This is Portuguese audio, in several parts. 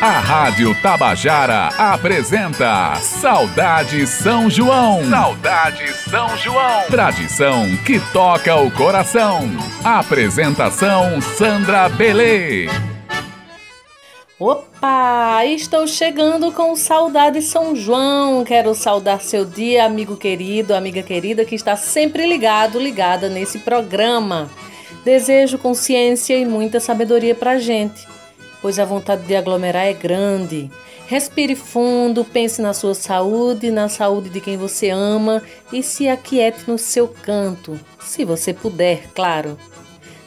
A Rádio Tabajara apresenta Saudade São João. Saudade São João. Tradição que toca o coração. Apresentação Sandra Belê. Opa! Estou chegando com Saudade São João. Quero saudar seu dia, amigo querido, amiga querida que está sempre ligado, ligada nesse programa. Desejo consciência e muita sabedoria pra gente pois a vontade de aglomerar é grande. Respire fundo, pense na sua saúde, na saúde de quem você ama e se aquiete no seu canto, se você puder, claro.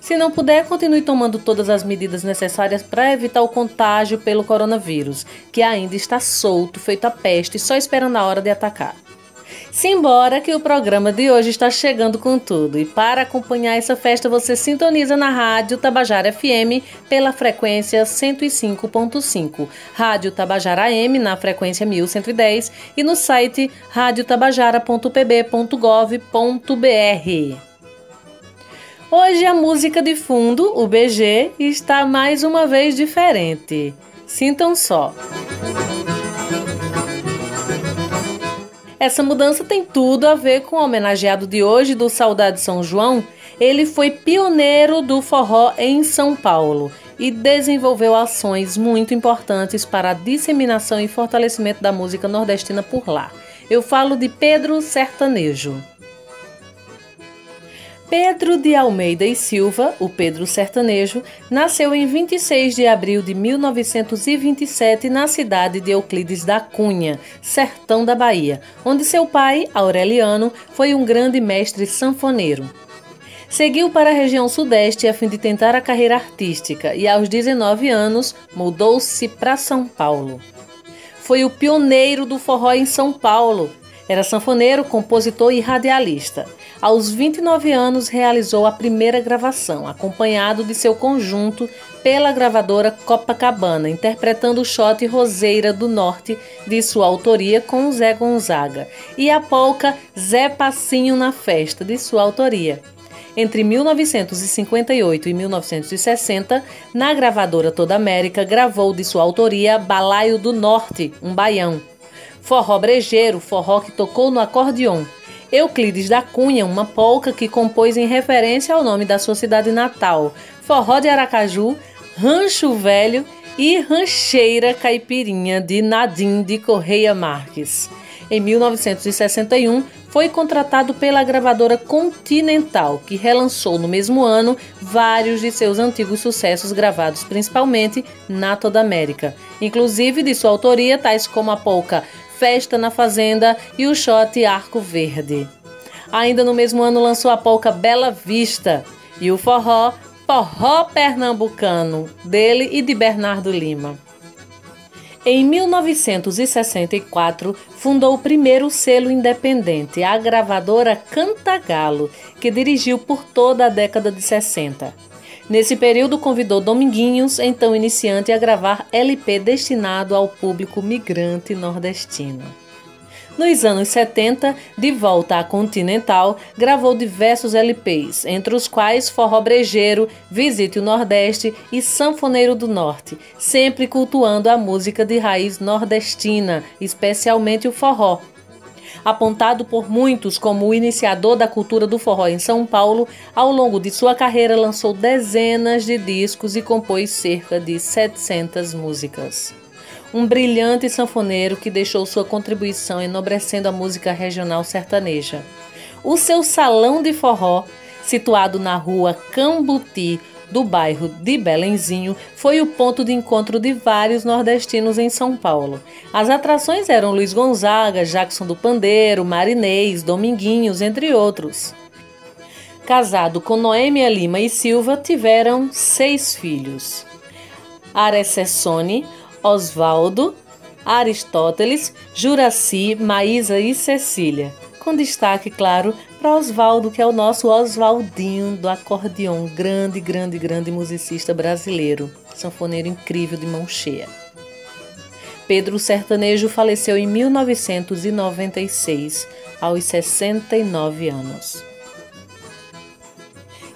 Se não puder, continue tomando todas as medidas necessárias para evitar o contágio pelo coronavírus, que ainda está solto, feito a peste, só esperando a hora de atacar. Simbora que o programa de hoje está chegando com tudo. E para acompanhar essa festa, você sintoniza na Rádio Tabajara FM pela frequência 105.5, Rádio Tabajara AM na frequência 1110 e no site radiotabajara.pb.gov.br. Hoje a música de fundo, o BG, está mais uma vez diferente. Sintam só. Essa mudança tem tudo a ver com o homenageado de hoje do Saudade São João. Ele foi pioneiro do forró em São Paulo e desenvolveu ações muito importantes para a disseminação e fortalecimento da música nordestina por lá. Eu falo de Pedro Sertanejo. Pedro de Almeida e Silva, o Pedro Sertanejo, nasceu em 26 de abril de 1927 na cidade de Euclides da Cunha, sertão da Bahia, onde seu pai, Aureliano, foi um grande mestre sanfoneiro. Seguiu para a região sudeste a fim de tentar a carreira artística e, aos 19 anos, mudou-se para São Paulo. Foi o pioneiro do forró em São Paulo. Era sanfoneiro, compositor e radialista. Aos 29 anos, realizou a primeira gravação, acompanhado de seu conjunto pela gravadora Copacabana, interpretando o shot Roseira do Norte, de sua autoria, com Zé Gonzaga, e a polca Zé Passinho na Festa, de sua autoria. Entre 1958 e 1960, na gravadora Toda América, gravou de sua autoria Balaio do Norte, um baião. Forró brejeiro, forró que tocou no acordeon. Euclides da Cunha, uma polca que compôs em referência ao nome da sua cidade natal, Forró de Aracaju, Rancho Velho e Rancheira Caipirinha de Nadim de Correia Marques. Em 1961, foi contratado pela gravadora Continental, que relançou no mesmo ano vários de seus antigos sucessos gravados principalmente na Toda América, inclusive de sua autoria, tais como a polca Festa na Fazenda e o shot Arco Verde. Ainda no mesmo ano lançou a polca Bela Vista e o forró Forró Pernambucano, dele e de Bernardo Lima. Em 1964, fundou o primeiro selo independente, a gravadora Cantagalo, que dirigiu por toda a década de 60. Nesse período, convidou Dominguinhos, então iniciante, a gravar LP destinado ao público migrante nordestino. Nos anos 70, de volta à Continental, gravou diversos LPs, entre os quais Forró Brejeiro, Visite o Nordeste e Sanfoneiro do Norte, sempre cultuando a música de raiz nordestina, especialmente o forró, Apontado por muitos como o iniciador da cultura do forró em São Paulo, ao longo de sua carreira lançou dezenas de discos e compôs cerca de 700 músicas. Um brilhante sanfoneiro que deixou sua contribuição enobrecendo a música regional sertaneja. O seu salão de forró, situado na rua Cambuti, do bairro de Belenzinho, foi o ponto de encontro de vários nordestinos em São Paulo. As atrações eram Luiz Gonzaga, Jackson do Pandeiro, Marinês, Dominguinhos, entre outros. Casado com Noêmia Lima e Silva, tiveram seis filhos. Arecessone, Osvaldo, Aristóteles, Juraci, Maísa e Cecília com destaque, claro, para Oswaldo, que é o nosso Oswaldinho do acordeon, grande, grande, grande musicista brasileiro, sanfoneiro incrível de mão cheia. Pedro Sertanejo faleceu em 1996, aos 69 anos.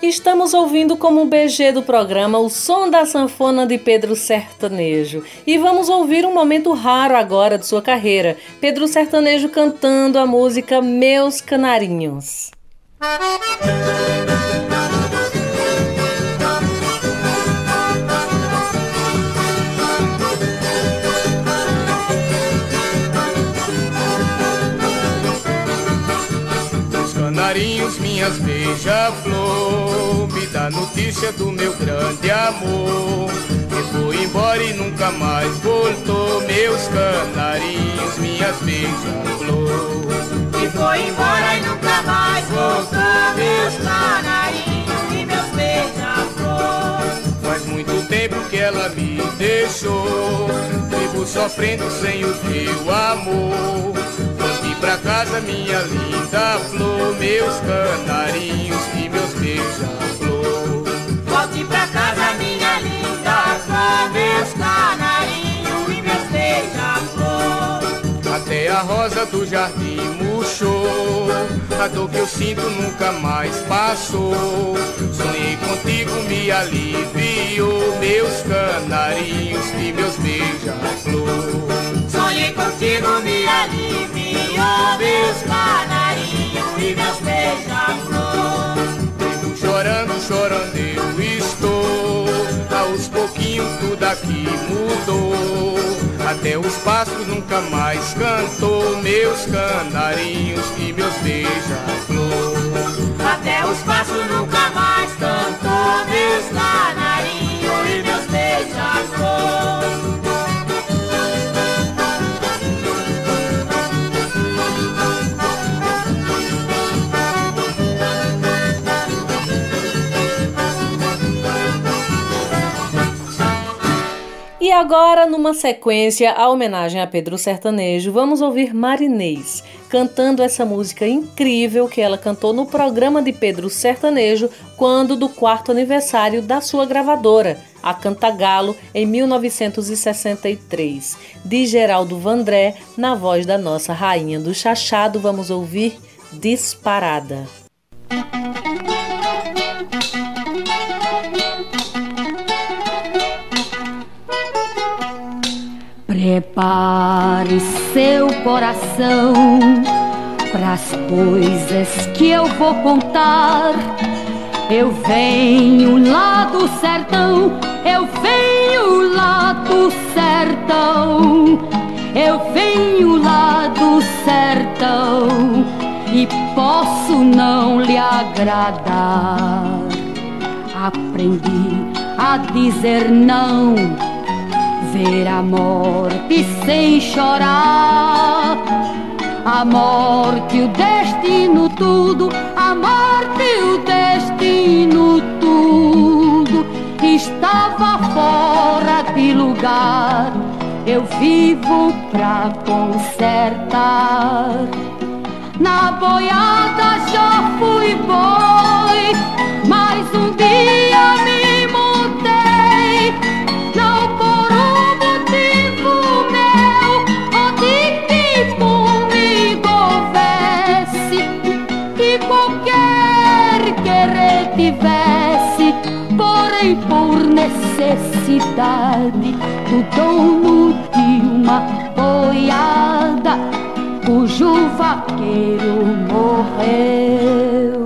Estamos ouvindo como BG do programa o som da sanfona de Pedro Sertanejo. E vamos ouvir um momento raro agora de sua carreira. Pedro Sertanejo cantando a música Meus Canarinhos. Canarinhos, minhas beija-flor Dá notícia do meu grande amor. Que foi embora e nunca mais voltou Meus canarinhos, minhas beija-flor Que foi embora e nunca mais voltou Meus canarinhos e meus beija-flor Faz muito tempo que ela me deixou. Vivo sofrendo sem o teu amor. Pra casa, minha linda flor, meus canarinhos e meus beija-flor. Volte pra casa, minha linda flor, meus canarinhos e meus beija-flor. Até a rosa do jardim murchou, a dor que eu sinto nunca mais passou. Sonhei contigo, me aliviou, meus canarinhos e meus beija-flor. Sonhei contigo, me aliviou meus canarinhos e meus beija-flor. Chorando, chorando eu estou, aos pouquinhos tudo aqui mudou. Até os pássaros nunca mais cantou, meus canarinhos e meus beija-flor. Até os pássaros nunca mais cantou, meus canarinhos agora, numa sequência, a homenagem a Pedro Sertanejo, vamos ouvir Marinês, cantando essa música incrível que ela cantou no programa de Pedro Sertanejo, quando do quarto aniversário da sua gravadora, a Cantagalo, em 1963. De Geraldo Vandré, na voz da nossa rainha do chachado, vamos ouvir Disparada. Prepare seu coração para as coisas que eu vou contar. Eu venho lá do sertão, eu venho lá do sertão, eu venho lá do sertão e posso não lhe agradar. Aprendi a dizer não ver a morte sem chorar. A morte, o destino, tudo, a morte, o destino, tudo, estava fora de lugar. Eu vivo pra consertar. Na boiada já fui boi, mas um dia me por necessidade do dono de uma boiada cujo vaqueiro morreu.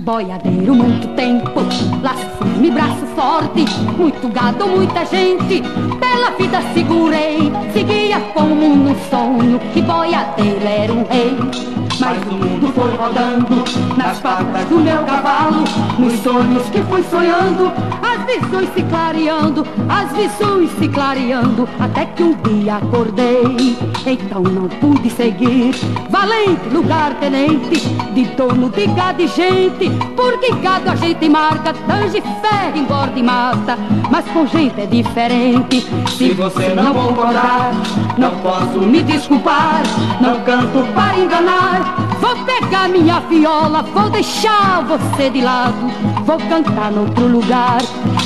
Boiadeiro muito tempo, laço firme, braço forte, muito gado, muita gente, pela vida segurei, seguia como num sonho, que boiadeiro era um rei. Mas o mundo foi rodando nas patas do meu cavalo, nos sonhos que fui sonhando, as visões se clareando, as visões se clareando, até que um dia acordei. Então não pude seguir, valente lugar tenente, de dono de gado e gente, porque gado a gente marca, tange ferro, engorda e mata, mas com gente é diferente. Se você não concordar, não posso me desculpar, não canto para enganar. Vou pegar minha viola, vou deixar você de lado, vou cantar noutro lugar.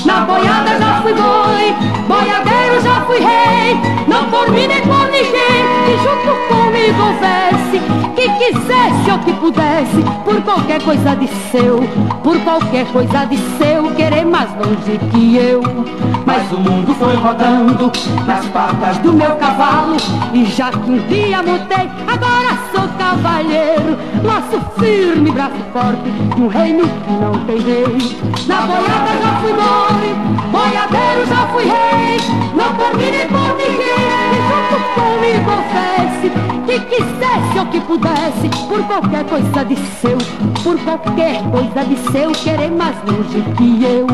Na boiada já fui boi, boiadeiro já fui rei, não por mim nem por ninguém, que junto comigo houvesse, que quisesse ou que pudesse, por qualquer coisa de seu, por qualquer coisa de seu, querer mais longe que eu. Mas o mundo foi rodando nas patas do meu cavalo, e já que um dia montei, agora sou cavalheiro, laço firme, braço forte, um reino que não tem rei. Na boiada já fui boi, boiadeiro já fui rei, não por mim nem quisesse ou que pudesse, por qualquer coisa de seu, por qualquer coisa de seu, querer mais longe que eu.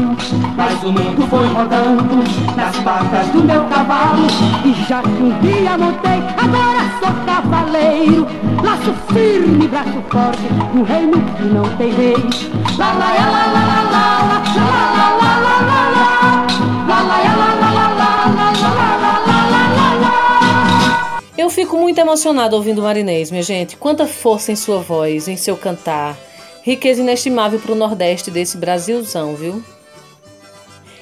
Mas o mundo foi rodando nas patas do meu cavalo, e já que um dia montei, agora sou cavaleiro, laço firme, braço forte, um reino que não tem rei. La la la la la la la la la Eu fico muito emocionado ouvindo Marinês, minha gente. Quanta força em sua voz, em seu cantar. Riqueza inestimável para o Nordeste desse Brasilzão, viu?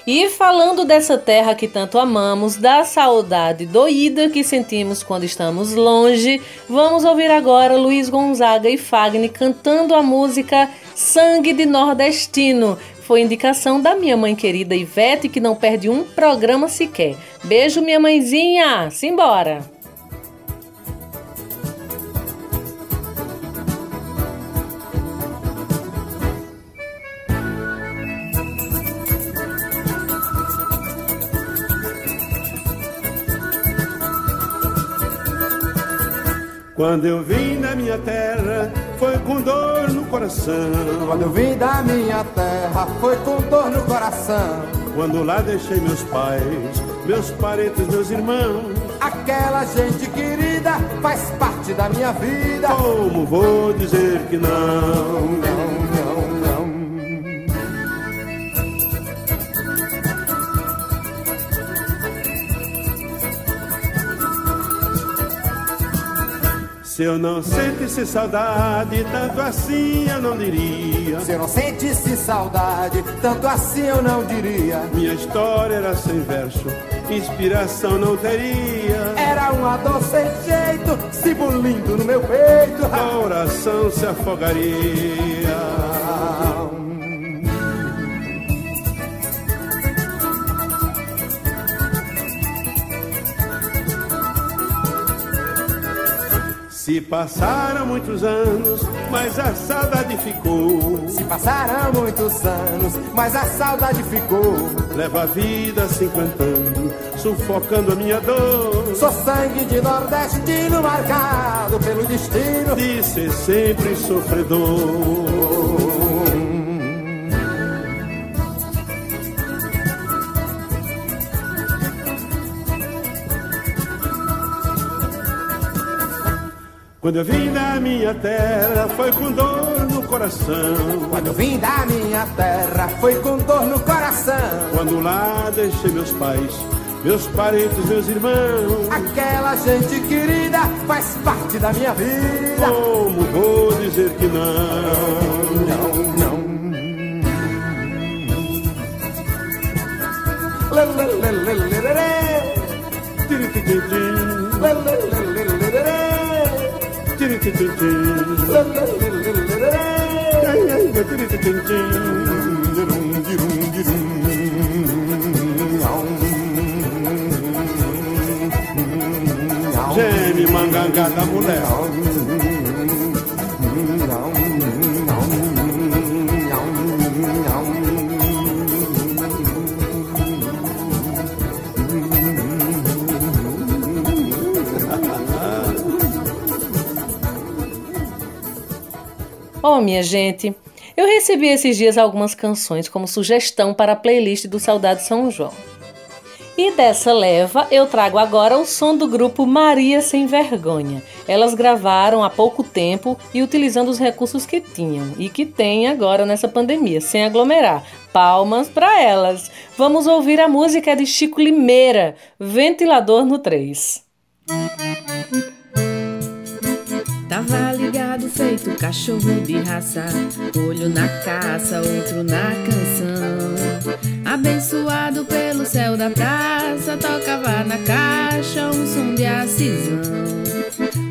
E falando dessa terra que tanto amamos, da saudade doída que sentimos quando estamos longe, vamos ouvir agora Luiz Gonzaga e Fagner cantando a música Sangue de Nordestino. Foi indicação da minha mãe querida Ivete, que não perde um programa sequer. Beijo, minha mãezinha! Simbora! Quando eu vim da minha terra, foi com dor no coração. Quando eu vim da minha terra, foi com dor no coração. Quando lá deixei meus pais, meus parentes, meus irmãos. Aquela gente querida faz parte da minha vida. Como vou dizer que não? Não, não, não. Se eu não sentisse saudade, tanto assim eu não diria. Se eu não sentisse saudade, tanto assim eu não diria. Minha história era sem verso, inspiração não teria. Era uma dor sem jeito, se bulindo no meu peito. Coração se afogaria. Se passaram muitos anos, mas a saudade ficou. Se passaram muitos anos, mas a saudade ficou. Leva a vida se encantando, sufocando a minha dor. Sou sangue de nordestino marcado pelo destino de ser sempre sofredor. Quando eu vim da minha terra, foi com dor no coração. Quando eu vim da minha terra, foi com dor no coração. Quando lá deixei meus pais, meus parentes, meus irmãos. Aquela gente querida faz parte da minha vida. Como vou dizer que não? Não, não. Lê, lê, lê, lê, lê, lê, lê. Geme, mangangá da mulher. Minha gente, eu recebi esses dias algumas canções como sugestão para a playlist do Saudade São João. E dessa leva eu trago agora o som do grupo Maria Sem Vergonha. Elas gravaram há pouco tempo e utilizando os recursos que tinham e que têm agora nessa pandemia, sem aglomerar. Palmas para elas! Vamos ouvir a música de Chico Limeira, Ventilador no 3. Tá válido feito cachorro de raça. Olho na caça, outro na canção. Abençoado pelo céu da praça, tocava na caixa um som de acisão.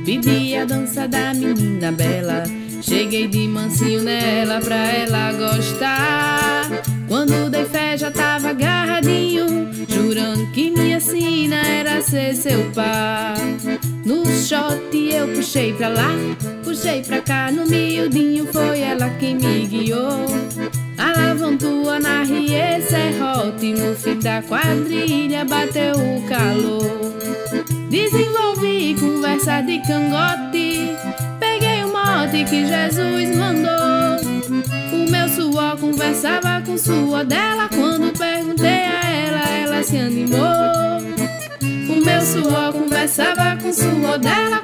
Pedi a dança da menina bela. Cheguei de mansinho nela pra ela gostar. Quando dei fé já tava agarradinho, jurando que minha sina era ser seu par. No shot eu puxei pra lá, puxei pra cá, no miudinho foi ela quem me guiou. Alavantua na rie serrote, no fim da quadrilha bateu o calor. Desenvolvi conversa de cangote, peguei o mote que Jesus mandou. O meu suor conversava com suor dela, quando perguntei a ela, ela se animou. O meu suor conversava com suor dela,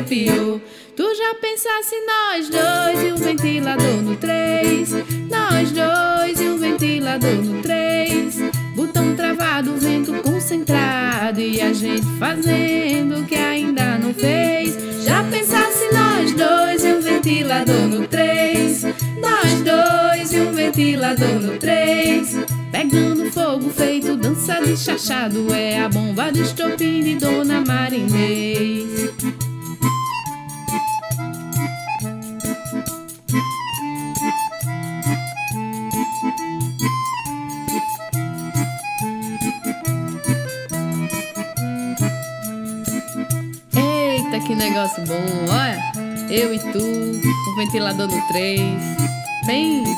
arrepiou. Tu já pensasse nós dois e o ventilador no três, nós dois e o ventilador no três, botão travado, vento concentrado e a gente fazendo o que ainda não fez. Já pensasse nós dois e um ventilador no três, nós dois e um ventilador no três, pegando fogo feito dança de chachado é a bomba do estopim de Dona Marinês. Negócio bom, olha. Eu e tu, o ventilador no 3. Pense.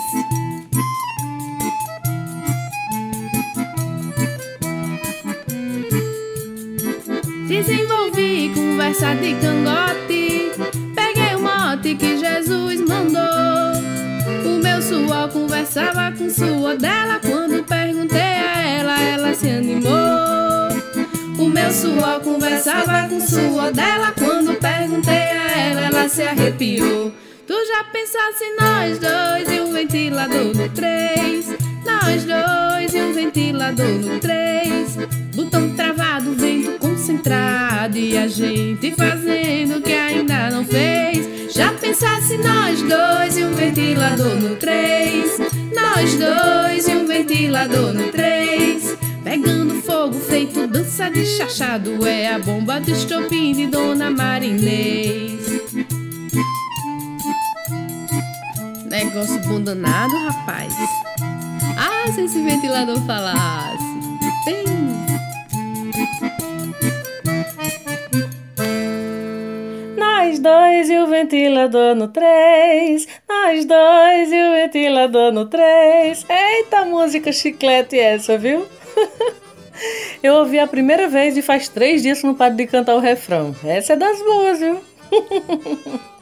Desenvolvi conversa de cangote. Peguei o mote que Jesus mandou. O meu suor conversava com suor dela. Quando perguntei a ela, ela se animou. Meu suor conversava com suor dela. Quando perguntei a ela, ela se arrepiou. Tu já pensasse nós dois e um ventilador no três. Nós dois e um ventilador no três. Botão travado, vento concentrado e a gente fazendo o que ainda não fez. Já pensasse nós dois e um ventilador no três. Nós dois e um ventilador no três. Pegando fogo feito dança de chachado É a bomba do estopim de Dona Marinês Negócio bom danado, rapaz Ah, se esse ventilador falasse Bem... Nós dois e o ventilador no três. Nós dois e o ventilador no três. Eita, música chiclete essa, viu? Eu ouvi a primeira vez e faz três dias que não paro de cantar o refrão. Essa é das boas, viu?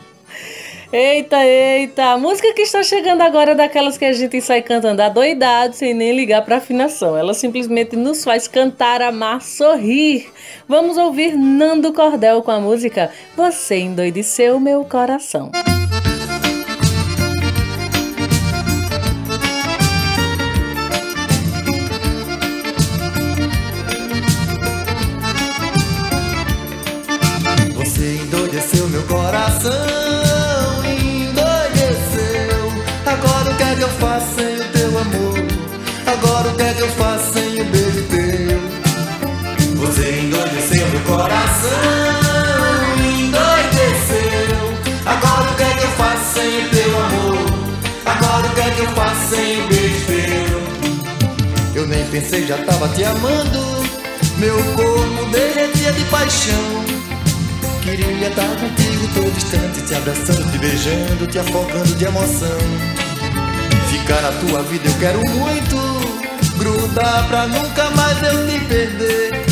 Eita, eita! A música que está chegando agora é daquelas que a gente sai cantando adoidado sem nem ligar para afinação. Ela simplesmente nos faz cantar, amar, sorrir. Vamos ouvir Nando Cordel com a música Você Endoideceu Meu Coração. Você pensei, já tava te amando. Meu corpo derretia de paixão. Queria estar contigo todo instante, te abraçando, te beijando, te afogando de emoção. Ficar na tua vida eu quero muito, grudar pra nunca mais eu te perder.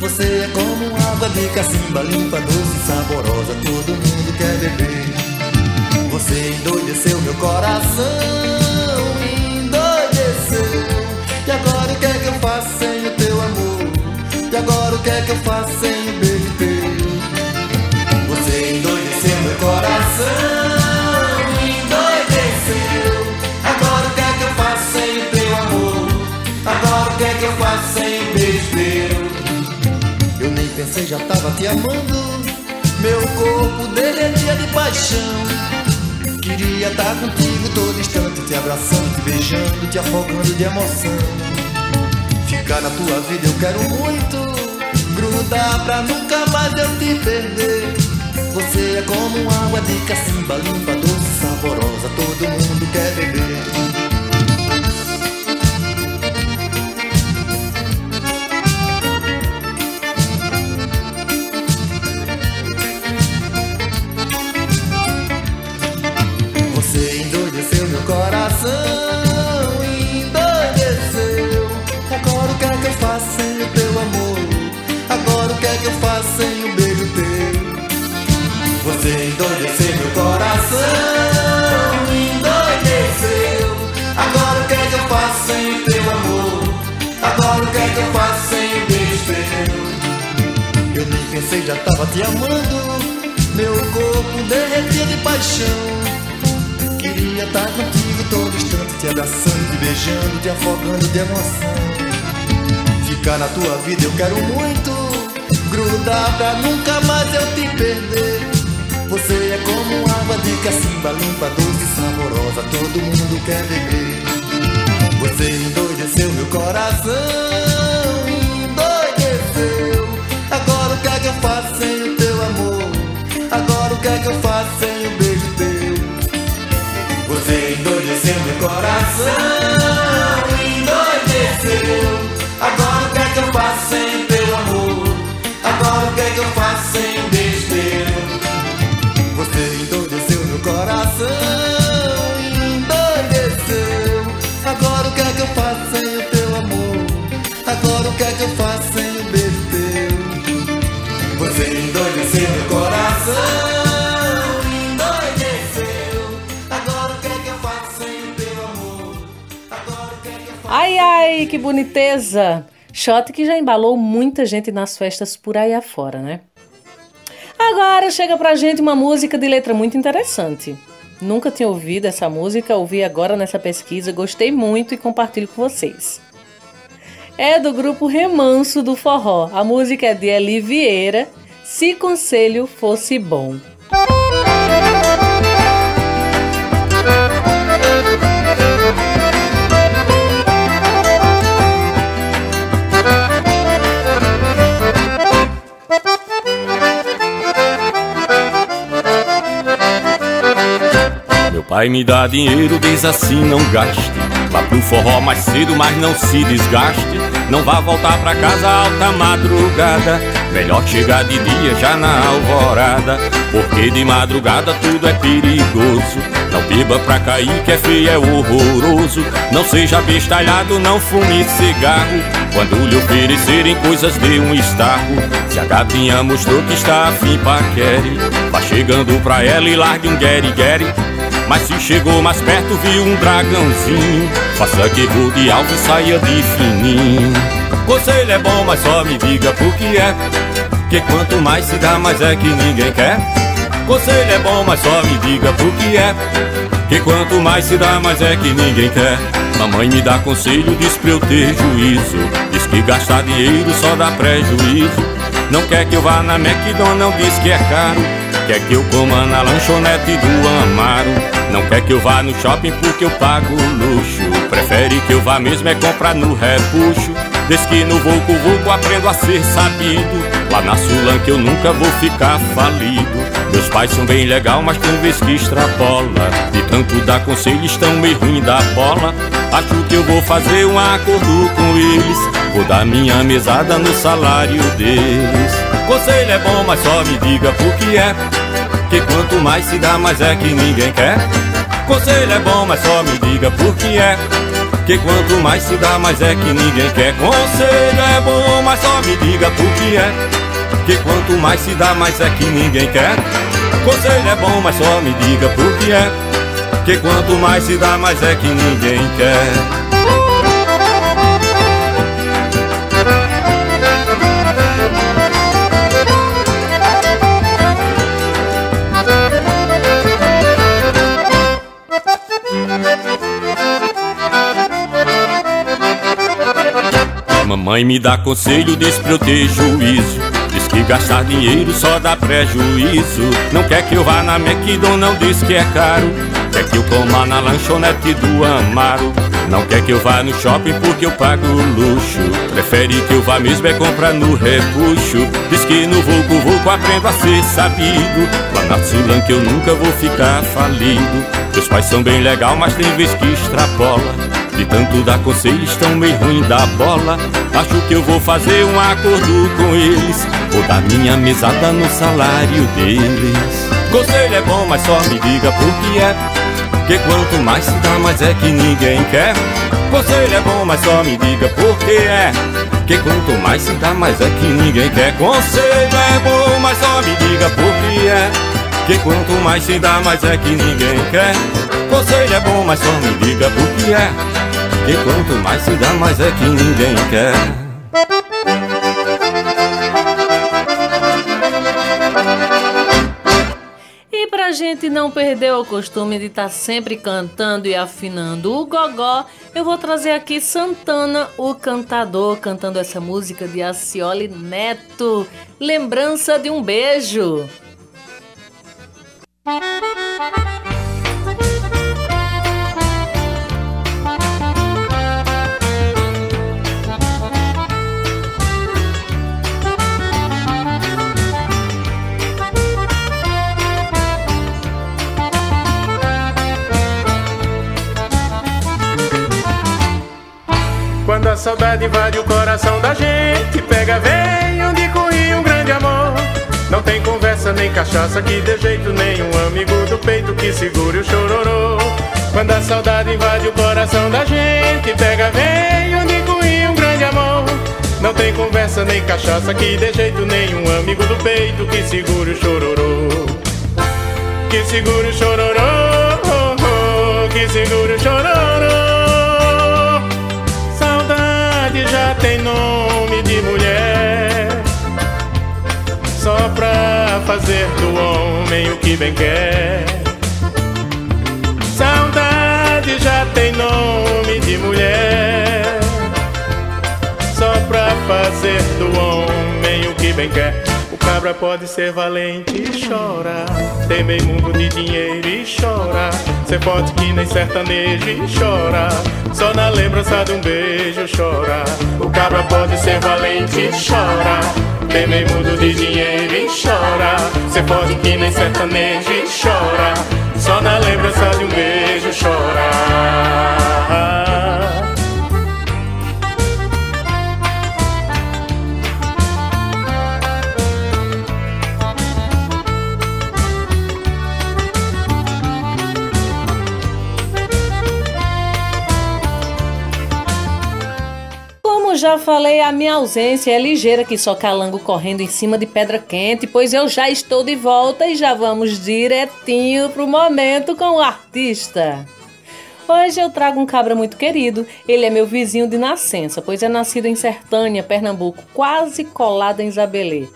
Você é como água de cacimba, limpa, doce, saborosa, todo mundo quer beber. Você endoideceu meu coração, que é que eu faço sem o teu amor? E agora o que é que eu faço sem o beijo teu? Você endoideceu meu coração, endoideceu. Agora o que é que eu faço sem o teu amor? Agora o que é que eu faço sem o beijo? Eu nem pensei, já tava te amando. Meu corpo derretia de paixão. Queria estar contigo todo instante, te abraçando, te beijando, te afogando de emoção. Ficar na tua vida eu quero muito. Grudar pra nunca mais eu te perder. Você é como água de cacimba, limpa, doce, saborosa, todo mundo quer beber. Pensei já tava te amando. Meu corpo derretia de paixão. Queria estar contigo todo instante Te abraçando, te beijando, te afogando de emoção. Ficar na tua vida eu quero muito. Grudar pra nunca mais eu te perder. Você é como água de cacimba Limpa, doce, saborosa Todo mundo quer beber. Você endoideceu meu coração que eu faço sem o teu amor? Agora o que é que eu faço sem o beijo teu? Você endoideceu meu coração, endoideceu. Agora o que é que eu faço sem teu amor? Agora o que é que eu faço sem que boniteza! Shot que já embalou muita gente nas festas por aí afora, né? Agora chega pra gente uma música de letra muito interessante. Nunca tinha ouvido essa música, ouvi agora nessa pesquisa, gostei muito e compartilho com vocês. É do grupo Remanso do Forró. A música é de Eli Vieira se conselho fosse bom. Pai me dá dinheiro, diz assim: não gaste. Vá pro forró mais cedo, mas não se desgaste. Não vá voltar pra casa alta madrugada. Melhor chegar de dia já na alvorada. Porque de madrugada tudo é perigoso. Não beba pra cair que é feio, é horroroso. Não seja bestalhado, não fume cigarro. Quando lhe oferecerem coisas dê um estarro. Se a gatinha mostrou que está afim paquere. Vá chegando pra ela e largue um gueri-gueri mas se chegou mais perto viu um dragãozinho. Faça que de alvo e saia de fininho. Conselho é bom, mas só me diga por que é. Que quanto mais se dá, mais é que ninguém quer. Conselho é bom, mas só me diga por que é. Que quanto mais se dá, mais é que ninguém quer. Mamãe me dá conselho, diz pra eu ter juízo. Diz que gastar dinheiro só dá prejuízo. Não quer que eu vá na McDonald's, diz que é caro. Quer que eu coma na lanchonete do Amaro Não quer que eu vá no shopping porque eu pago luxo. Prefere que eu vá mesmo é comprar no repuxo. Desde que no Volco Volco aprendo a ser sabido. Lá na Sulan que eu nunca vou ficar falido. Meus pais são bem legal, mas tem vez que extrapola. De tanto dar conselho estão meio ruim da bola. Acho que eu vou fazer um acordo com eles. Vou dar minha mesada no salário deles. Conselho é bom, mas só me diga por que é que quanto mais se dá, mais é que ninguém quer. Conselho é bom, mas só me diga por que é. Que quanto mais se dá, mais é que ninguém quer. Conselho é bom, mas só me diga por que é. Que quanto mais se dá, mais é que ninguém quer. Conselho é bom, mas só me diga por que é. Que quanto mais se dá, mais é que ninguém quer. Mamãe me dá conselho, diz pra eu ter juízo. Diz que gastar dinheiro só dá prejuízo. Não quer que eu vá na McDonald's, diz que é caro. Quer que eu coma na lanchonete do Amaro. Não quer que eu vá no shopping porque eu pago luxo. Prefere que eu vá mesmo é comprar no repuxo. Diz que no vulco vulco aprendo a ser sabido. Lá na Sulan que eu nunca vou ficar falido. Meus pais são bem legal, mas tem vez que extrapola de tanto dar conselho estão meio ruim da bola Acho que eu vou fazer um acordo com eles. Vou dar minha mesada no salário deles. Conselho é bom, mas só me diga por que é. Que quanto mais se dá, mais é que ninguém quer. Conselho é bom, mas só me diga por que é. Que quanto mais se dá, mais é que ninguém quer. Conselho é bom, mas só me diga por que é. Que quanto mais se dá, mais é que ninguém quer. Conselho é bom, mas só me diga por que é Que quanto mais se dá, mais é que ninguém quer pra gente não perder o costume de estar tá sempre cantando e afinando o gogó, eu vou trazer aqui Santana, o cantador, cantando essa música de Acioli Neto, Lembrança de um Beijo. Quando saudade invade o coração da gente. Pega, vem, onde corria um grande amor. Não tem conversa nem cachaça que dê jeito nenhum Amigo do peito que segure o chororô. Quando a saudade invade o coração da gente Pega, vem, onde corria um grande amor. Não tem conversa nem cachaça que dê jeito nenhum Amigo do peito que segure o chororô. Que segure o chororô Que segure o chororô já tem nome de mulher. Só pra fazer do homem o que bem quer. Saudade já tem nome de mulher. Só pra fazer do homem o que bem quer cabra pode ser valente e chora. Tem meio mundo de dinheiro e chora. Ser forte que nem sertanejo e chora. Só na lembrança de um beijo chora. O cabra pode ser valente e chora. Tem meio mundo de dinheiro e chora. Ser forte que nem sertanejo e chora. Só na lembrança de um beijo chora. Já falei, a minha ausência é ligeira que só calango correndo em cima de pedra quente, pois eu já estou de volta e já vamos direitinho pro momento com o artista. Hoje eu trago um cabra muito querido. Ele é meu vizinho de nascença, pois é nascido em Sertânia, Pernambuco, quase colado em Zabelê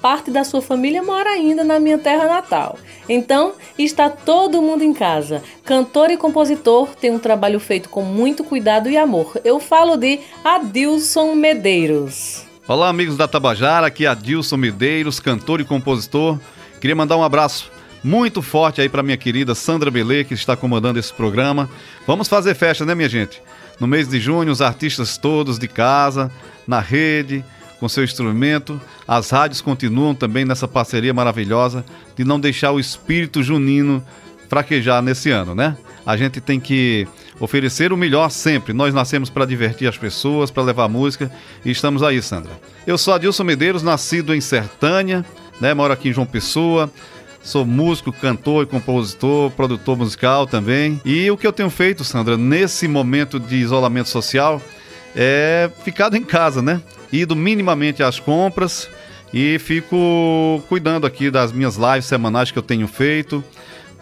parte da sua família mora ainda na minha terra natal. Então, está todo mundo em casa. Cantor e compositor tem um trabalho feito com muito cuidado e amor. Eu falo de Adilson Medeiros. Olá, amigos da Tabajara, aqui é Adilson Medeiros, cantor e compositor. Queria mandar um abraço muito forte aí para minha querida Sandra Belê, que está comandando esse programa. Vamos fazer festa, né, minha gente? No mês de junho, os artistas todos de casa, na rede, com seu instrumento. As rádios continuam também nessa parceria maravilhosa de não deixar o espírito junino fraquejar nesse ano, né? A gente tem que oferecer o melhor sempre. Nós nascemos para divertir as pessoas, para levar música e estamos aí, Sandra. Eu sou Adilson Medeiros, nascido em Sertânia, né? Moro aqui em João Pessoa. Sou músico, cantor e compositor, produtor musical também. E o que eu tenho feito, Sandra, nesse momento de isolamento social é ficado em casa, né? ido minimamente às compras e fico cuidando aqui das minhas lives semanais que eu tenho feito.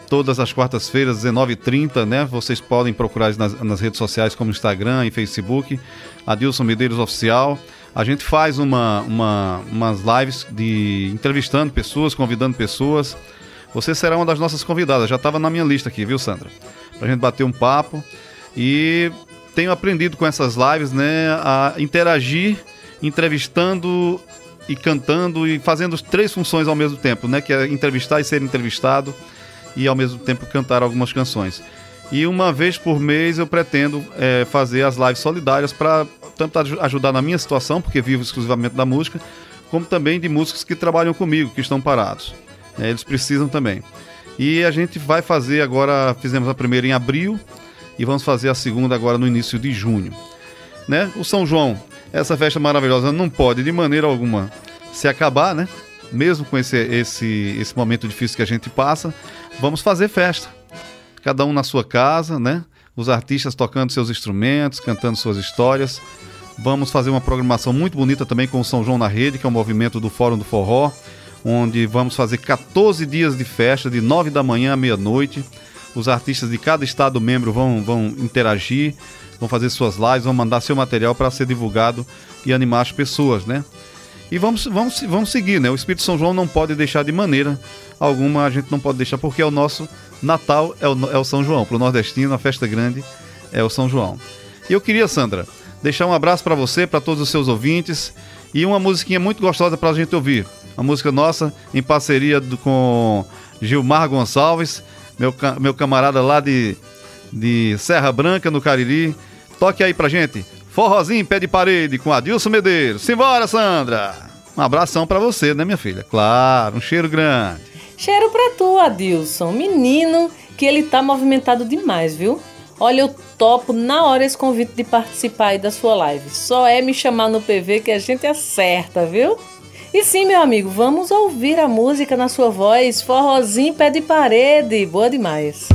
Todas as quartas-feiras, 19h30, né? Vocês podem procurar nas, nas redes sociais como Instagram e Facebook, Adilson Medeiros Oficial. A gente faz uma, uma, umas lives de entrevistando pessoas, convidando pessoas. Você será uma das nossas convidadas, já estava na minha lista aqui, viu, Sandra? Pra gente bater um papo. E tenho aprendido com essas lives, né, a interagir entrevistando e cantando e fazendo três funções ao mesmo tempo, né? Que é entrevistar e ser entrevistado e ao mesmo tempo cantar algumas canções. E uma vez por mês eu pretendo é, fazer as lives solidárias para tanto ajudar na minha situação, porque vivo exclusivamente da música, como também de músicos que trabalham comigo, que estão parados. É, eles precisam também. E a gente vai fazer agora, fizemos a primeira em abril e vamos fazer a segunda agora no início de junho. Né? O São João, essa festa maravilhosa não pode de maneira alguma se acabar, né? Mesmo com esse, esse, esse momento difícil que a gente passa, vamos fazer festa. Cada um na sua casa, né? Os artistas tocando seus instrumentos, cantando suas histórias. Vamos fazer uma programação muito bonita também com o São João na Rede, que é um movimento do Fórum do Forró, onde vamos fazer 14 dias de festa, de 9 da manhã à meia-noite. Os artistas de cada estado membro vão, vão interagir, vão fazer suas lives, vão mandar seu material para ser divulgado e animar as pessoas, né? E vamos, vamos, vamos seguir, né? O Espírito São João não pode deixar de maneira alguma, a gente não pode deixar, porque é o nosso Natal, é o, é o São João. Para o nordestino, a festa grande é o São João. E eu queria, Sandra, deixar um abraço para você, para todos os seus ouvintes e uma musiquinha muito gostosa para a gente ouvir. Uma música nossa em parceria do, com Gilmar Gonçalves, meu, meu camarada lá de, de Serra Branca, no Cariri. Toque aí pra gente. Forrozinho Pé de Parede com Adilson Medeiros. Simbora, Sandra! Um abração para você, né, minha filha? Claro, um cheiro grande. Cheiro pra tu, Adilson. Menino, que ele tá movimentado demais, viu? Olha, eu topo na hora esse convite de participar aí da sua live. Só é me chamar no PV que a gente acerta, viu? E sim, meu amigo, vamos ouvir a música na sua voz, forrozinho pé de parede. Boa demais.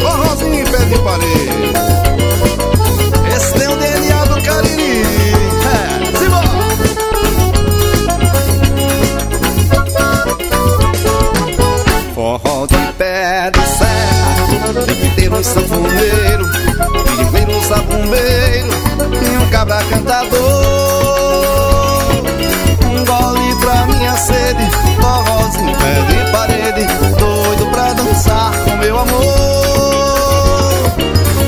Forrozinho pé de parede. Esse tem o DNA do Cariri. É, simbora. Forró de pé de serra, tem ter um sanfoneiro, zabumbeiro e um cabra cantador. Um gole pra minha sede, forrozinho pé de parede, doido pra dançar com meu amor.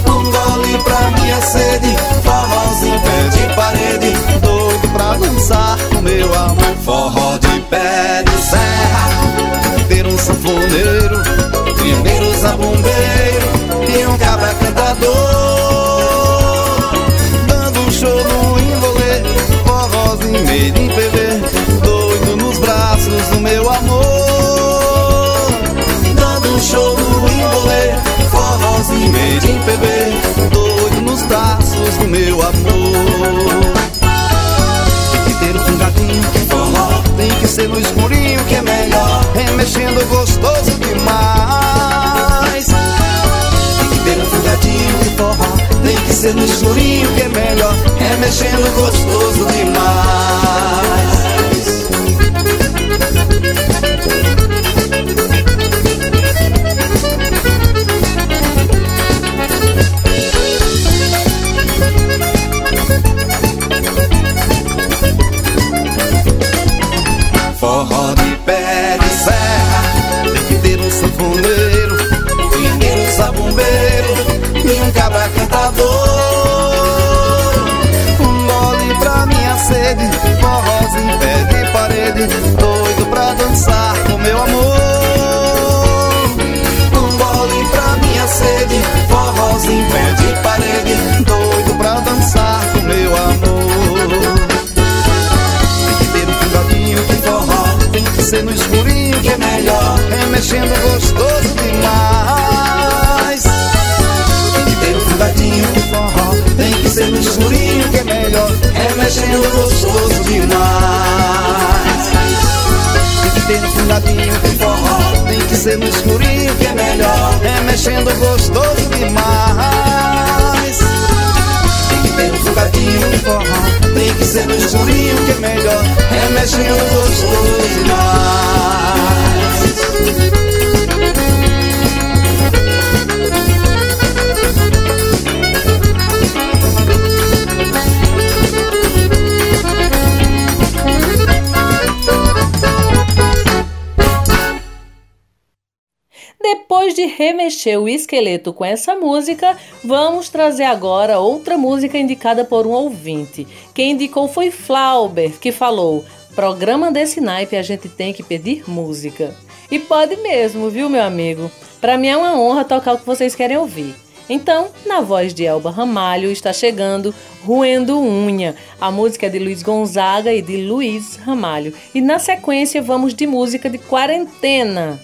Um gole pra minha sede, forrozinho pé de parede, doido pra dançar com meu amor. Forró de pé de serra, ter um sanfoneiro, primeiro zabumbeiro e um cabra cantador. De PV, doido nos braços do meu amor. Tem que ter um fungadinho que forró, tem que ser no escurinho que é melhor, remexendo gostoso demais. Tem que ter um fungadinho de forró, tem que ser no escurinho que é melhor, remexendo gostoso demais. Remexendo gostoso demais. Tem que ter um fungadinho de forró Tem que ser no escurinho que é melhor. Remexendo gostoso demais. Tem que ter um fungadinho de forró Tem que ser no escurinho que é melhor. Remexendo gostoso demais Depois de remexer o esqueleto com essa música, vamos trazer agora outra música indicada por um ouvinte. Quem indicou foi Flauber, que falou: Programa desse naipe a gente tem que pedir música. E pode mesmo, viu, meu amigo? Para mim é uma honra tocar o que vocês querem ouvir. Então, na voz de Elba Ramalho, está chegando Ruendo Unha. A música é de Luiz Gonzaga e de Luiz Ramalho. E na sequência vamos de música de quarentena.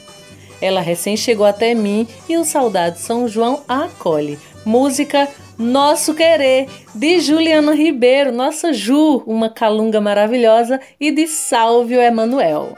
Ela recém chegou até mim e o Saudade São João a acolhe. Música Nosso Querer, de Juliano Ribeiro, nossa Ju, uma calunga maravilhosa, e de Sálvio Emanuel.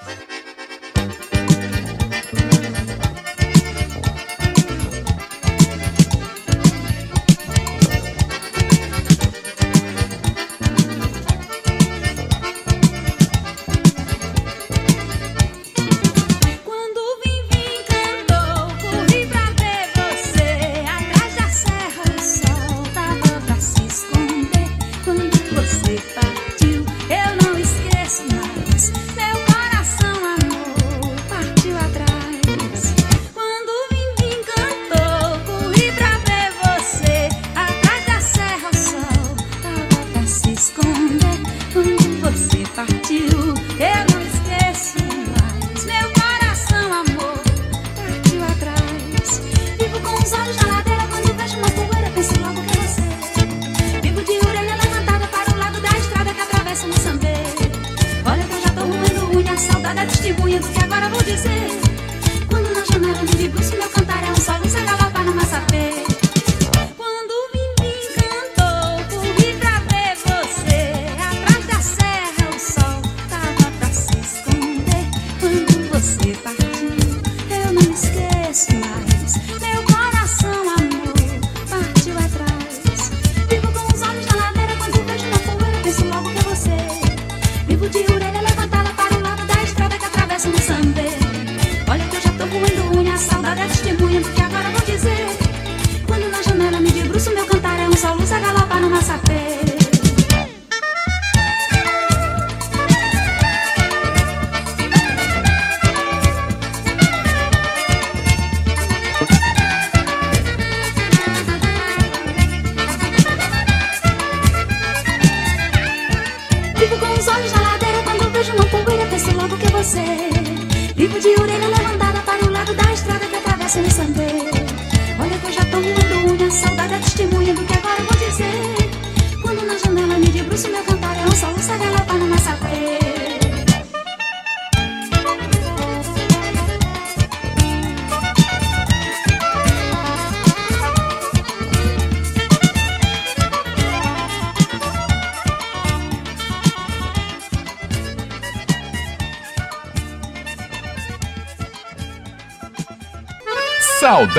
Sao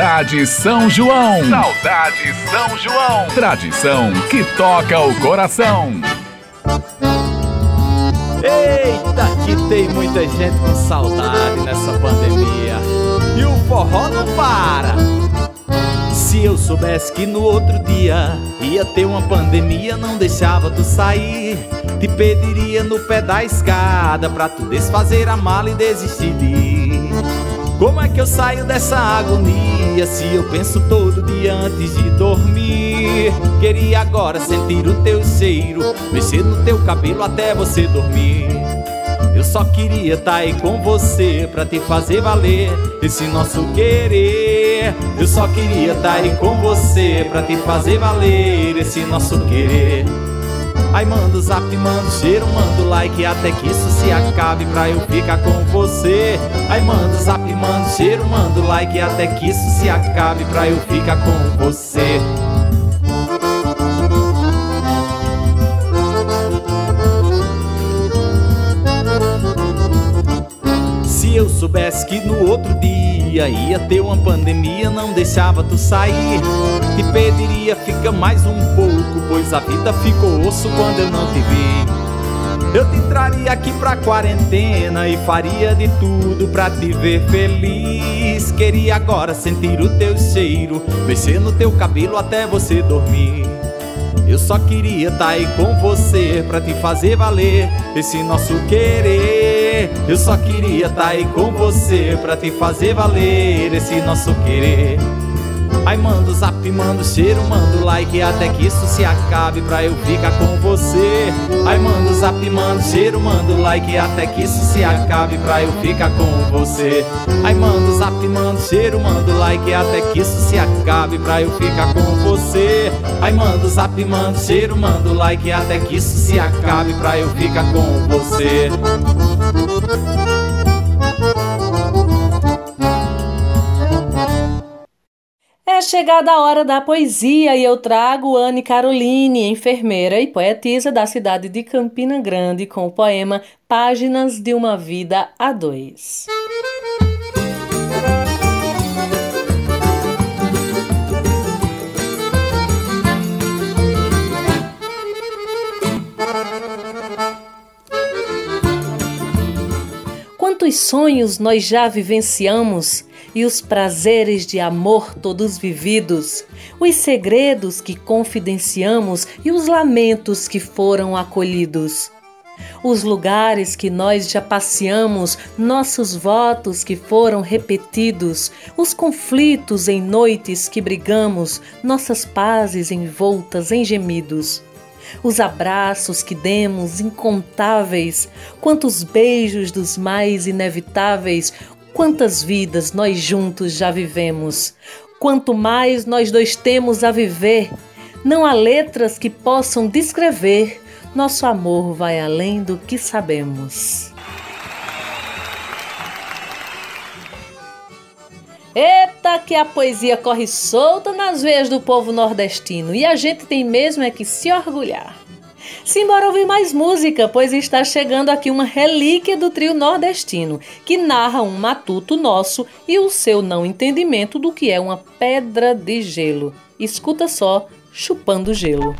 Saudade São João. Saudade São João. Tradição que toca o coração. Eita, que tem muita gente com saudade nessa pandemia. E o forró não para. Se eu soubesse que no outro dia ia ter uma pandemia, não deixava tu sair. Te pediria no pé da escada pra tu desfazer a mala e desistir de ir. Como é que eu saio dessa agonia se eu penso todo dia antes de dormir? Queria agora sentir o teu cheiro, mexer no teu cabelo até você dormir. Eu só queria estar tá aí com você pra te fazer valer esse nosso querer. Eu só queria estar tá aí com você pra te fazer valer esse nosso querer. Aí manda o zap, manda o cheiro, manda o like Até que isso se acabe pra eu ficar com você. Aí manda o zap, manda o cheiro, manda o like Até que isso se acabe pra eu ficar com você. Se eu soubesse que no outro dia ia ter uma pandemia, não deixava tu sair. Te pediria, fica mais um pouco, pois a vida ficou osso quando eu não te vi. Eu te traria aqui pra quarentena e faria de tudo pra te ver feliz. Queria agora sentir o teu cheiro, mexer no teu cabelo até você dormir. Eu só queria estar tá aí com você pra te fazer valer esse nosso querer. Eu só queria estar tá aí com você pra te fazer valer esse nosso querer. Aí manda o zap, manda o cheiro, manda o like até que isso se acabe pra eu ficar com você. Aí manda o zap, manda o cheiro, manda o like até que isso se acabe pra eu ficar com você. Aí manda o zap, manda o cheiro, manda o like até que isso se acabe pra eu ficar com você. Aí manda o zap, manda o cheiro, manda o like até que isso se acabe pra eu ficar com você. Chegada a hora da poesia e eu trago Anne Caroline, enfermeira e poetisa da cidade de Campina Grande, com o poema Páginas de uma Vida a Dois. Quantos sonhos nós já vivenciamos e os prazeres de amor todos vividos, os segredos que confidenciamos e os lamentos que foram acolhidos. Os lugares que nós já passeamos, nossos votos que foram repetidos, os conflitos em noites que brigamos, nossas pazes envoltas em gemidos os abraços que demos incontáveis, quantos beijos dos mais inevitáveis, Quantas vidas nós juntos já vivemos? Quanto mais nós dois temos a viver, não há letras que possam descrever. Nosso amor vai além do que sabemos. Eita, que a poesia corre solta nas veias do povo nordestino e a gente tem mesmo é que se orgulhar. Simbora ouvir mais música, pois está chegando aqui uma relíquia do trio nordestino, que narra um matuto nosso e o seu não entendimento do que é uma pedra de gelo. Escuta só, chupando gelo.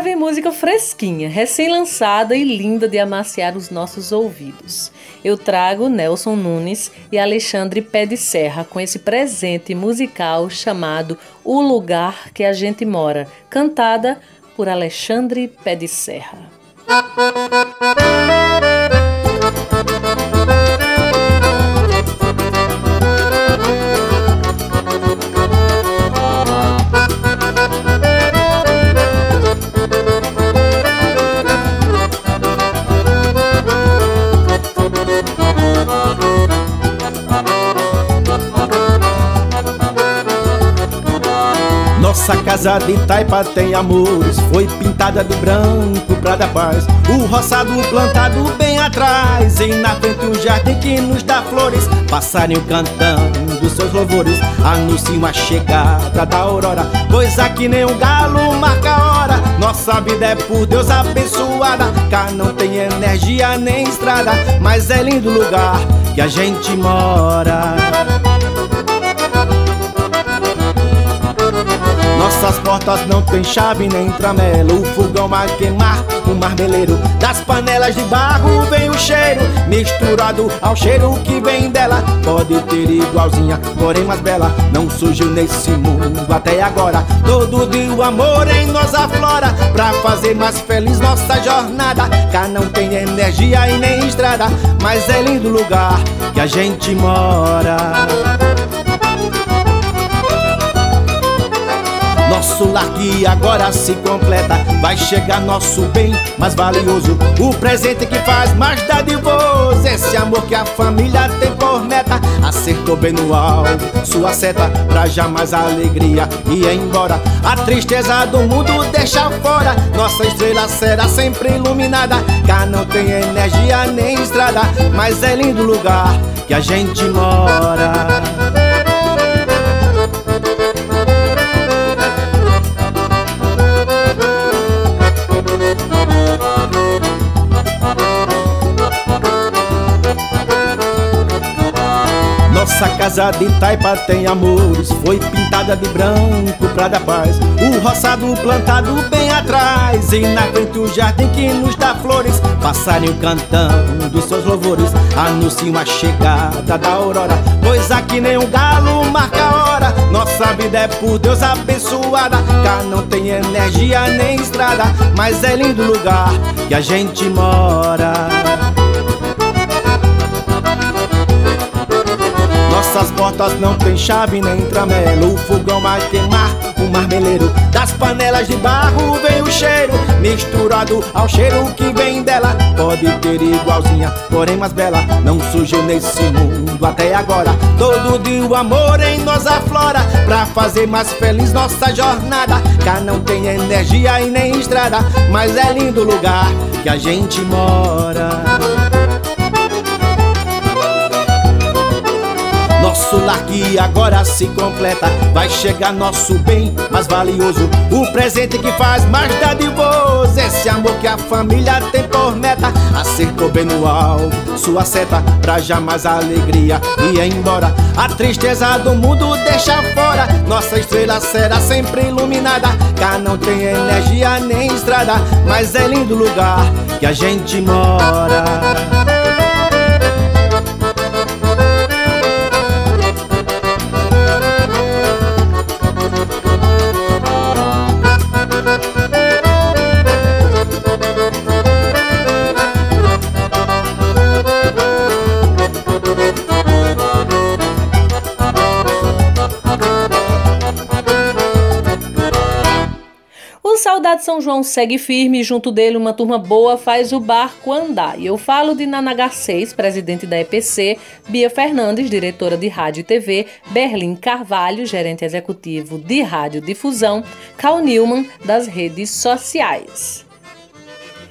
Vem música fresquinha, recém-lançada e linda de amaciar os nossos ouvidos. Eu trago Nelson Nunes e Alexandre Pé de Serra com esse presente musical chamado O Lugar que a Gente Mora, cantada por Alexandre Pé de Serra. Casa de taipa tem amores, foi pintada de branco pra dar paz. O roçado plantado bem atrás, e na frente o jardim que nos dá flores. Passarinho cantando seus louvores, anunciam a chegada da aurora. Pois aqui nem um galo marca a hora, nossa vida é por Deus abençoada. Cá não tem energia nem estrada, mas é lindo lugar que a gente mora. Nossas portas não tem chave nem tramelo. O fogão vai queimar o marmeleiro. Das panelas de barro vem o cheiro Misturado ao cheiro que vem dela. Pode ter igualzinha, porém mais bela. Não surgiu nesse mundo até agora. Todo dia o amor em nós aflora. Pra fazer mais feliz nossa jornada. Cá não tem energia e nem estrada. Mas é lindo lugar que a gente mora Nosso lar que agora se completa. Vai chegar nosso bem mais valioso. O presente que faz mais dadivoso. Esse amor que a família tem por meta. Acertou bem no alvo sua seta Pra jamais a alegria. Ir embora A tristeza do mundo deixa fora Nossa estrela será sempre iluminada. Cá não tem energia nem estrada Mas é lindo lugar que a gente mora Nossa casa de taipa tem amores. Foi pintada de branco pra dar paz. O roçado plantado bem atrás. E na frente o jardim que nos dá flores. Passarinho cantando seus louvores. Anunciam a chegada da aurora. Pois aqui nem um galo marca a hora. Nossa vida é por Deus abençoada. Cá não tem energia nem estrada. Mas é lindo lugar que a gente mora Nossas portas não tem chave nem tramelo. O fogão vai queimar o marmeleiro. Das panelas de barro vem o cheiro Misturado ao cheiro que vem dela. Pode ter igualzinha, porém mais bela. Não surgiu nesse mundo até agora. Todo dia o amor em nós aflora. Pra fazer mais feliz nossa jornada. Cá não tem energia e nem estrada. Mas é lindo lugar que a gente mora Nosso lar que agora se completa. Vai chegar nosso bem mais valioso O presente que faz mais dadivoso. Esse amor que a família tem por meta Acertou bem no alvo sua seta Pra jamais a alegria. Ir embora A tristeza do mundo deixa fora Nossa estrela será sempre iluminada. Cá não tem energia nem estrada Mas é lindo lugar que a gente mora Saudade São João segue firme e junto dele uma turma boa faz o barco andar. E eu falo de Nanagar 6, presidente da EPC, Bia Fernandes, diretora de Rádio e TV, Berlim Carvalho, gerente executivo de Rádio Difusão, Cal Newman, das redes sociais.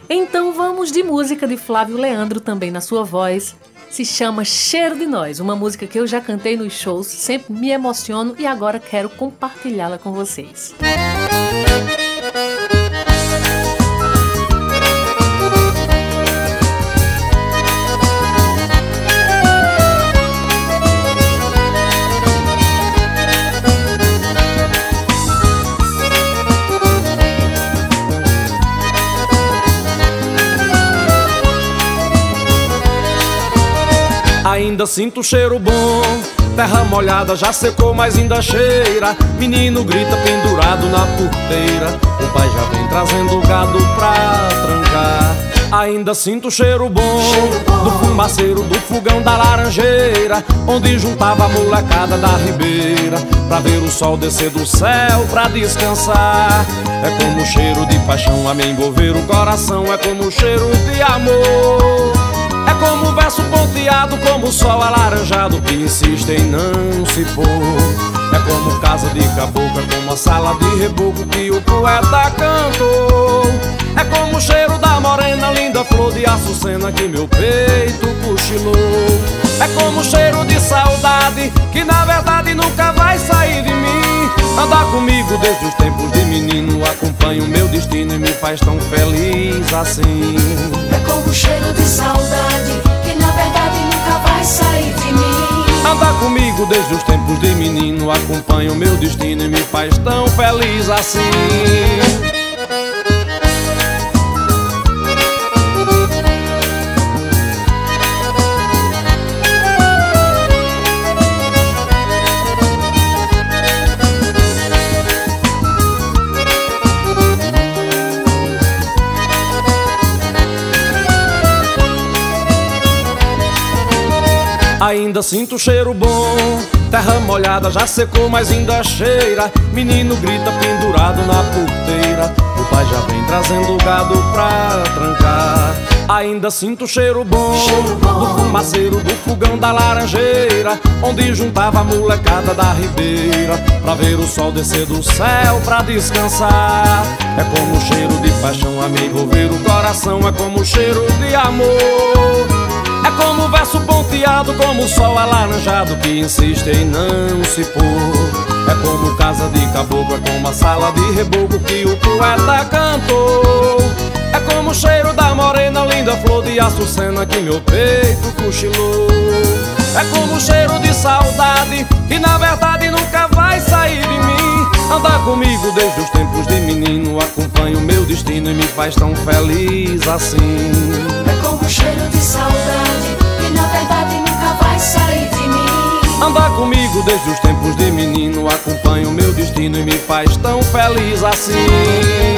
Então vamos de música de Flávio Leandro também na sua voz. Se chama Cheiro de Nós, uma música que eu já cantei nos shows, sempre me emociono e agora quero compartilhá-la com vocês. Ainda sinto cheiro bom, terra molhada já secou, mas ainda cheira. Menino grita pendurado na porteira. O pai já vem trazendo gado pra trancar. Ainda sinto cheiro bom, do fumaceiro do fogão da laranjeira, onde juntava a molecada da ribeira pra ver o sol descer do céu pra descansar. É como o cheiro de paixão a me envolver o coração, é como o cheiro de amor. Como verso ponteado, como o sol alaranjado que insiste em não se pôr. É como casa de caboclo, é como a sala de reboco que o poeta cantou. É como o cheiro da morena, linda flor de açucena que meu peito cochilou. É como o cheiro de saudade que na verdade nunca vai sair de mim. Andar comigo desde os tempos de menino, acompanha o meu destino e me faz tão feliz assim. É como o cheiro de saudade que na verdade nunca vai sair de mim. Andar comigo desde os tempos de menino, acompanha o meu destino e me faz tão feliz assim. Ainda sinto cheiro bom, terra molhada já secou, mas ainda cheira. Menino grita pendurado na porteira. O pai já vem trazendo gado pra trancar. Ainda sinto cheiro bom, cheiro bom. do fumaceiro do fogão da laranjeira, onde juntava a molecada da ribeira pra ver o sol descer do céu pra descansar. É como o cheiro de paixão a me envolver o coração, é como o cheiro de amor. Como verso ponteado, como o sol alaranjado que insiste em não se pôr. É como casa de caboclo, é como a sala de reboco que o poeta cantou. É como o cheiro da morena, linda flor de açucena que meu peito cochilou. É como o cheiro de saudade que na verdade nunca vai sair de mim. Andar comigo desde os tempos de menino, acompanha o meu destino e me faz tão feliz assim. É como o cheiro de saudade mim. Andar comigo desde os tempos de menino, acompanha o meu destino e me faz tão feliz assim.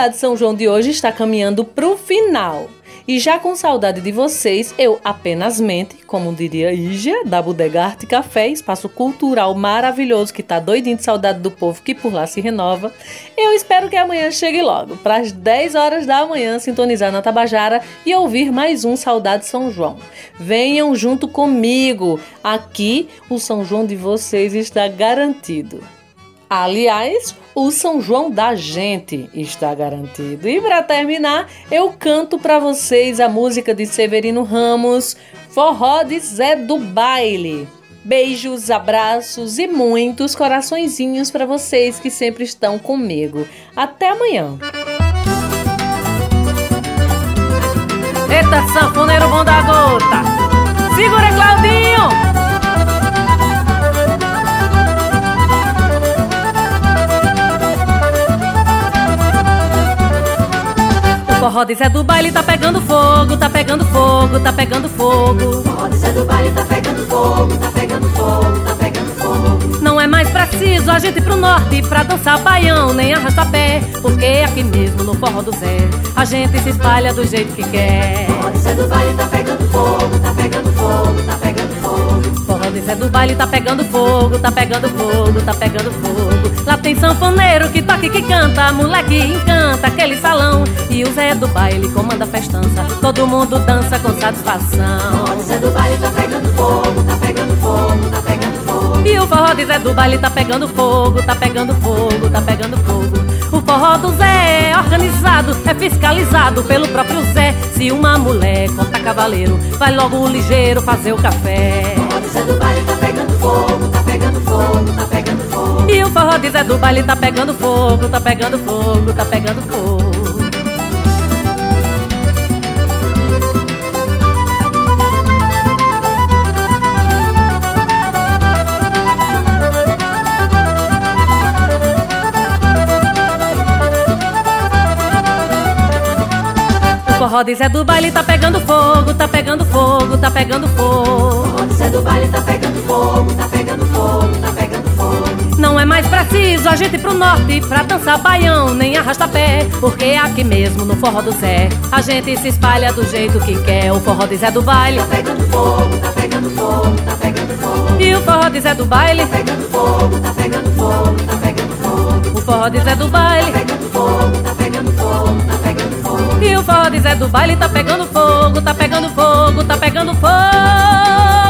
Saudade São João de hoje está caminhando pro final. E já com saudade de vocês, eu apenas mente, como diria Ígia, da Bodega Arte Café, espaço cultural maravilhoso que tá doidinho de saudade do povo que por lá se renova. Eu espero que amanhã chegue logo, para as 10 horas da manhã, sintonizar na Tabajara e ouvir mais um Saudade São João. Venham junto comigo, aqui o São João de vocês está garantido. Aliás, o São João da gente está garantido. E para terminar, eu canto para vocês a música de Severino Ramos, Forró de Zé do Baile. Beijos, abraços e muitos coraçõezinhos para vocês que sempre estão comigo. Até amanhã. Eita, sanfoneiro bom da gota! Segura, Claudinho! Forró de Zé do baile tá pegando fogo, tá pegando fogo, tá pegando fogo. Forró de Zé do baile tá pegando fogo, tá pegando fogo, tá pegando fogo. Não é mais preciso a gente ir pro norte pra dançar baião, nem arrasta pé. Porque aqui mesmo no Forró do Zé, a gente se espalha do jeito que quer. Forró de Zé do baile tá pegando fogo, tá pegando fogo, tá pegando fogo. Forró de Zé do baile tá pegando fogo, tá pegando fogo, tá pegando fogo. Lá tem sanfoneiro que toca e que canta, moleque encanta aquele salão. E o Zé do baile comanda a festança, todo mundo dança com satisfação. De Zé do baile tá pegando fogo, tá pegando fogo, tá pegando fogo. E o forró de Zé do baile tá pegando fogo, tá pegando fogo, tá pegando fogo. O forró do Zé é organizado, é fiscalizado pelo próprio Zé. Se uma mulher conta cavaleiro, vai logo ligeiro fazer o café. Forró de Zé do baile tá pegando fogo, E o forró de Zé do baile tá pegando fogo, tá pegando fogo, tá pegando fogo. Forró de Zé do baile tá pegando fogo, tá pegando fogo, tá pegando fogo. Forró de Zé do baile tá pegando fogo, é mais preciso a gente ir pro norte pra dançar baião, nem arrasta pé. Porque aqui mesmo no forró do Zé, a gente se espalha do jeito que quer. O forró do Zé do baile tá pegando fogo, tá pegando fogo, tá pegando fogo. E o forró do Zé do baile tá pegando fogo, tá pegando fogo, tá pegando fogo. O forró do Zé do baile tá pegando fogo, tá pegando fogo, tá pegando fogo. E o forró do Zé do baile tá pegando fogo, tá pegando fogo, tá pegando fogo.